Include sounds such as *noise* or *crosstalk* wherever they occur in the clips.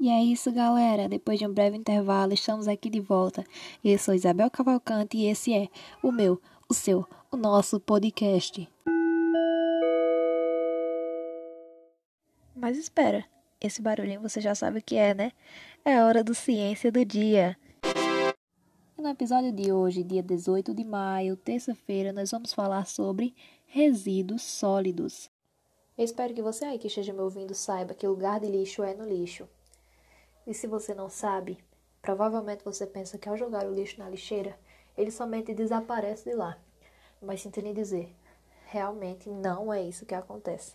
E é isso, galera. Depois de um breve intervalo, estamos aqui de volta. Eu sou Isabel Cavalcante e esse é o meu, o seu, o nosso podcast. Mas espera, esse barulhinho você já sabe o que é, né? É a hora do Ciência do Dia. E no episódio de hoje, dia 18 de maio, terça-feira, nós vamos falar sobre resíduos sólidos. Eu espero que você aí que esteja me ouvindo saiba que lugar de lixo é no lixo. E se você não sabe, provavelmente você pensa que ao jogar o lixo na lixeira, ele somente desaparece de lá. Mas sinto lhe dizer, realmente não é isso que acontece.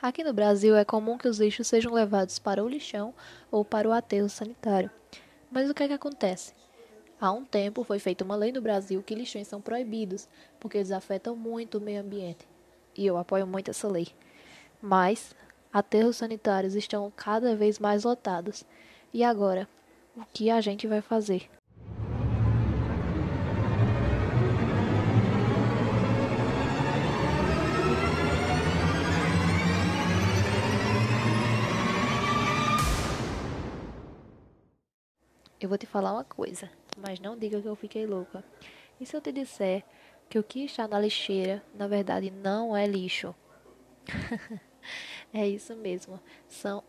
Aqui no Brasil é comum que os lixos sejam levados para o lixão ou para o aterro sanitário. Mas o que é que acontece? Há um tempo foi feita uma lei no Brasil que lixões são proibidos, porque eles afetam muito o meio ambiente. E eu apoio muito essa lei. Mas aterros sanitários estão cada vez mais lotados. E agora, o que a gente vai fazer? Eu vou te falar uma coisa, mas não diga que eu fiquei louca. E se eu te disser que o que está na lixeira, na verdade, não é lixo? *laughs* é isso mesmo. São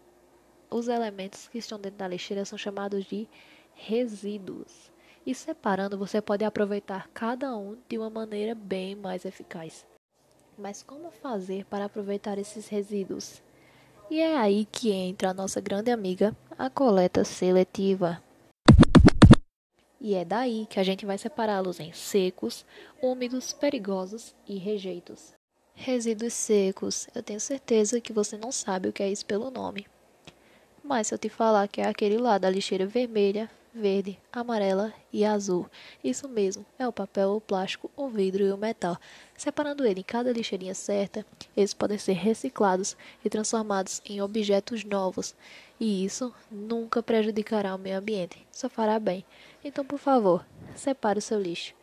os elementos que estão dentro da lixeira são chamados de resíduos. E separando, você pode aproveitar cada um de uma maneira bem mais eficaz. Mas como fazer para aproveitar esses resíduos? E é aí que entra a nossa grande amiga, a coleta seletiva. E é daí que a gente vai separá-los em secos, úmidos, perigosos e rejeitos. Resíduos secos. Eu tenho certeza que você não sabe o que é isso pelo nome. Mas se eu te falar que é aquele lá da lixeira vermelha, verde, amarela e azul, isso mesmo, é o papel, o plástico, o vidro e o metal. Separando ele em cada lixeirinha certa, eles podem ser reciclados e transformados em objetos novos. E isso nunca prejudicará o meio ambiente, só fará bem. Então, por favor, separe o seu lixo.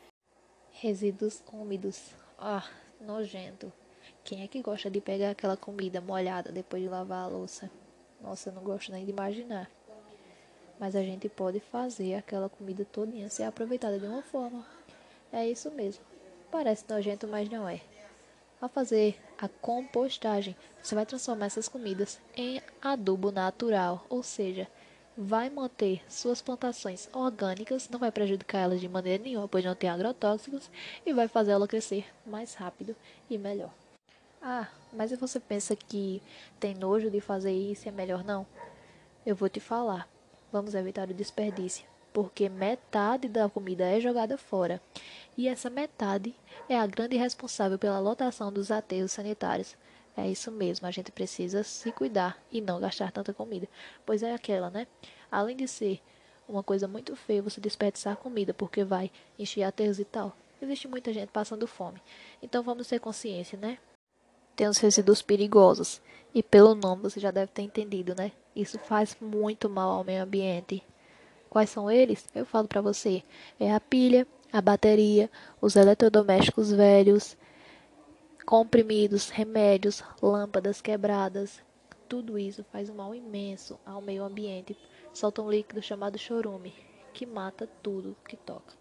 Resíduos úmidos. Ah, nojento. Quem é que gosta de pegar aquela comida molhada depois de lavar a louça? Nossa, eu não gosto nem de imaginar. Mas a gente pode fazer aquela comida todinha ser aproveitada de uma forma. É isso mesmo. Parece nojento, mas não é. Ao fazer a compostagem, você vai transformar essas comidas em adubo natural, ou seja, vai manter suas plantações orgânicas, não vai prejudicar elas de maneira nenhuma, pois não tem agrotóxicos, e vai fazer ela crescer mais rápido e melhor. Ah, mas você pensa que tem nojo de fazer isso é melhor não? Eu vou te falar. Vamos evitar o desperdício, porque metade da comida é jogada fora. E essa metade é a grande responsável pela lotação dos aterros sanitários. É isso mesmo, a gente precisa se cuidar e não gastar tanta comida. Pois é aquela, né? Além de ser uma coisa muito feia você desperdiçar comida porque vai encher aterros e tal, existe muita gente passando fome. Então vamos ter consciência, né? Tem os resíduos perigosos. E pelo nome você já deve ter entendido, né? Isso faz muito mal ao meio ambiente. Quais são eles? Eu falo para você. É a pilha, a bateria, os eletrodomésticos velhos, comprimidos, remédios, lâmpadas quebradas. Tudo isso faz um mal imenso ao meio ambiente. Solta um líquido chamado chorume, que mata tudo que toca.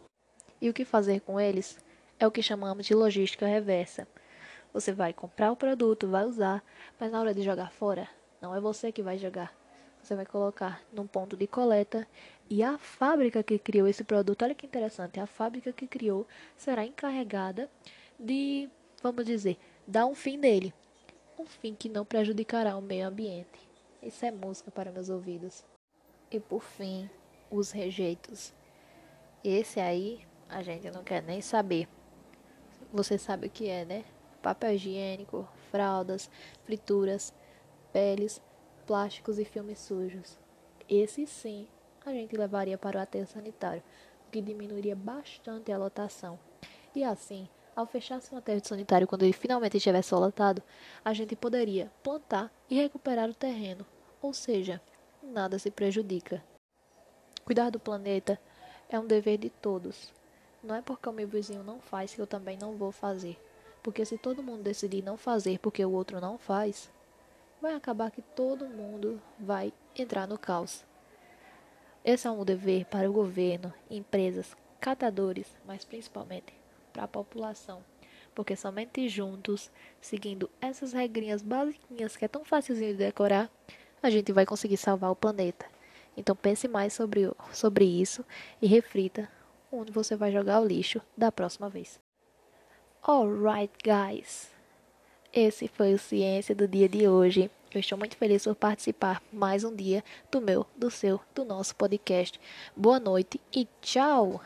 E o que fazer com eles? É o que chamamos de logística reversa. Você vai comprar o produto, vai usar, mas na hora de jogar fora, não é você que vai jogar. Você vai colocar num ponto de coleta e a fábrica que criou esse produto, olha que interessante, a fábrica que criou será encarregada de, vamos dizer, dar um fim nele. Um fim que não prejudicará o meio ambiente. Isso é música para meus ouvidos. E por fim, os rejeitos. Esse aí a gente não quer nem saber. Você sabe o que é, né? Papel higiênico, fraldas, frituras, peles, plásticos e filmes sujos. Esse sim a gente levaria para o aterro sanitário, o que diminuiria bastante a lotação. E assim, ao fechar-se um aterro sanitário quando ele finalmente estivesse lotado, a gente poderia plantar e recuperar o terreno, ou seja, nada se prejudica. Cuidar do planeta é um dever de todos. Não é porque o meu vizinho não faz que eu também não vou fazer. Porque se todo mundo decidir não fazer porque o outro não faz, vai acabar que todo mundo vai entrar no caos. Esse é um dever para o governo, empresas, catadores, mas principalmente para a população. Porque somente juntos, seguindo essas regrinhas basiquinhas que é tão fácilzinho de decorar, a gente vai conseguir salvar o planeta. Então pense mais sobre, sobre isso e reflita onde você vai jogar o lixo da próxima vez. Alright, guys. Esse foi o Ciência do dia de hoje. Eu estou muito feliz por participar mais um dia do meu, do seu, do nosso podcast. Boa noite e tchau!